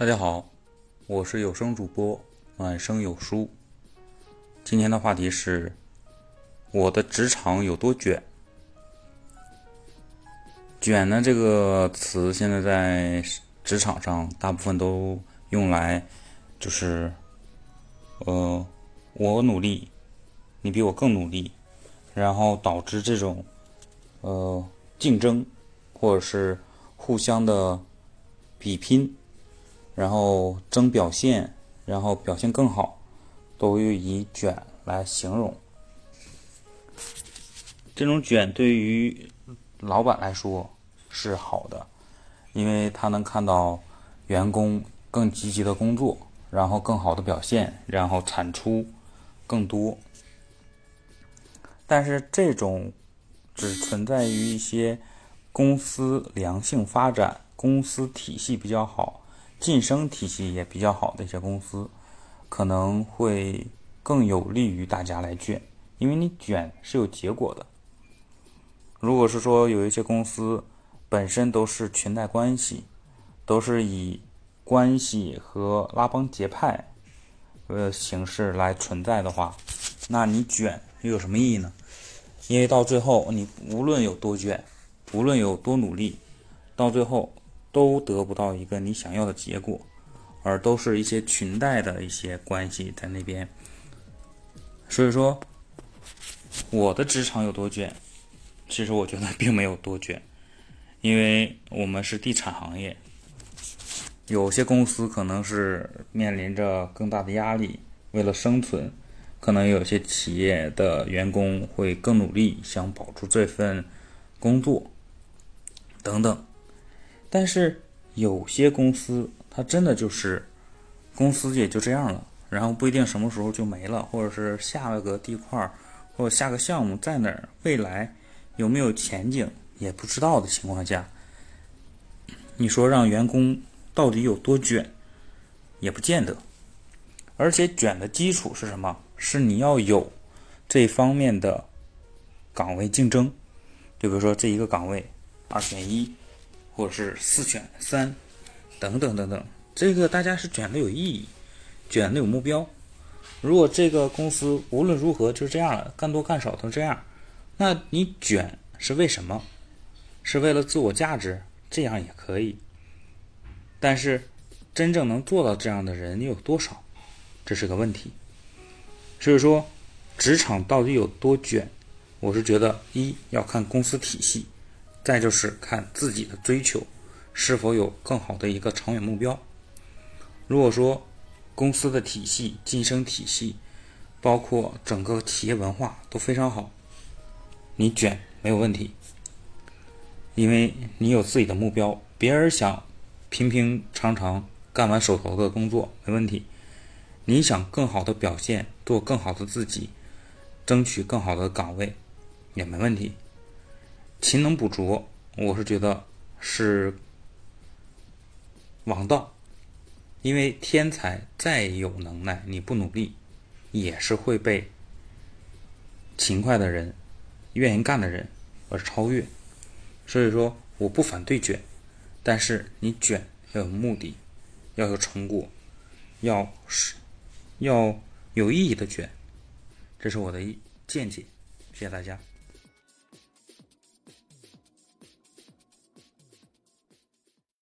大家好，我是有声主播晚声有书。今天的话题是：我的职场有多卷？卷呢这个词现在在职场上大部分都用来，就是呃，我努力，你比我更努力，然后导致这种呃竞争，或者是互相的比拼。然后争表现，然后表现更好，都会以卷来形容。这种卷对于老板来说是好的，因为他能看到员工更积极的工作，然后更好的表现，然后产出更多。但是这种只存在于一些公司良性发展、公司体系比较好。晋升体系也比较好的一些公司，可能会更有利于大家来卷，因为你卷是有结果的。如果是说有一些公司本身都是裙带关系，都是以关系和拉帮结派呃形式来存在的话，那你卷又有什么意义呢？因为到最后，你无论有多卷，无论有多努力，到最后。都得不到一个你想要的结果，而都是一些裙带的一些关系在那边。所以说，我的职场有多卷，其实我觉得并没有多卷，因为我们是地产行业，有些公司可能是面临着更大的压力，为了生存，可能有些企业的员工会更努力，想保住这份工作，等等。但是有些公司，它真的就是公司也就这样了，然后不一定什么时候就没了，或者是下了个地块或者下个项目在哪儿，未来有没有前景也不知道的情况下，你说让员工到底有多卷，也不见得。而且卷的基础是什么？是你要有这方面的岗位竞争，就比如说这一个岗位二选一。或者是四选三，等等等等，这个大家是卷的有意义，卷的有目标。如果这个公司无论如何就这样了，干多干少都这样，那你卷是为什么？是为了自我价值？这样也可以。但是真正能做到这样的人你有多少？这是个问题。所以说，职场到底有多卷？我是觉得一要看公司体系。再就是看自己的追求是否有更好的一个长远目标。如果说公司的体系、晋升体系，包括整个企业文化都非常好，你卷没有问题，因为你有自己的目标。别人想平平常常干完手头的工作没问题，你想更好的表现，做更好的自己，争取更好的岗位也没问题。勤能补拙，我是觉得是王道，因为天才再有能耐，你不努力，也是会被勤快的人、愿意干的人而超越。所以说，我不反对卷，但是你卷要有目的，要有成果，要是要有意义的卷，这是我的一见解。谢谢大家。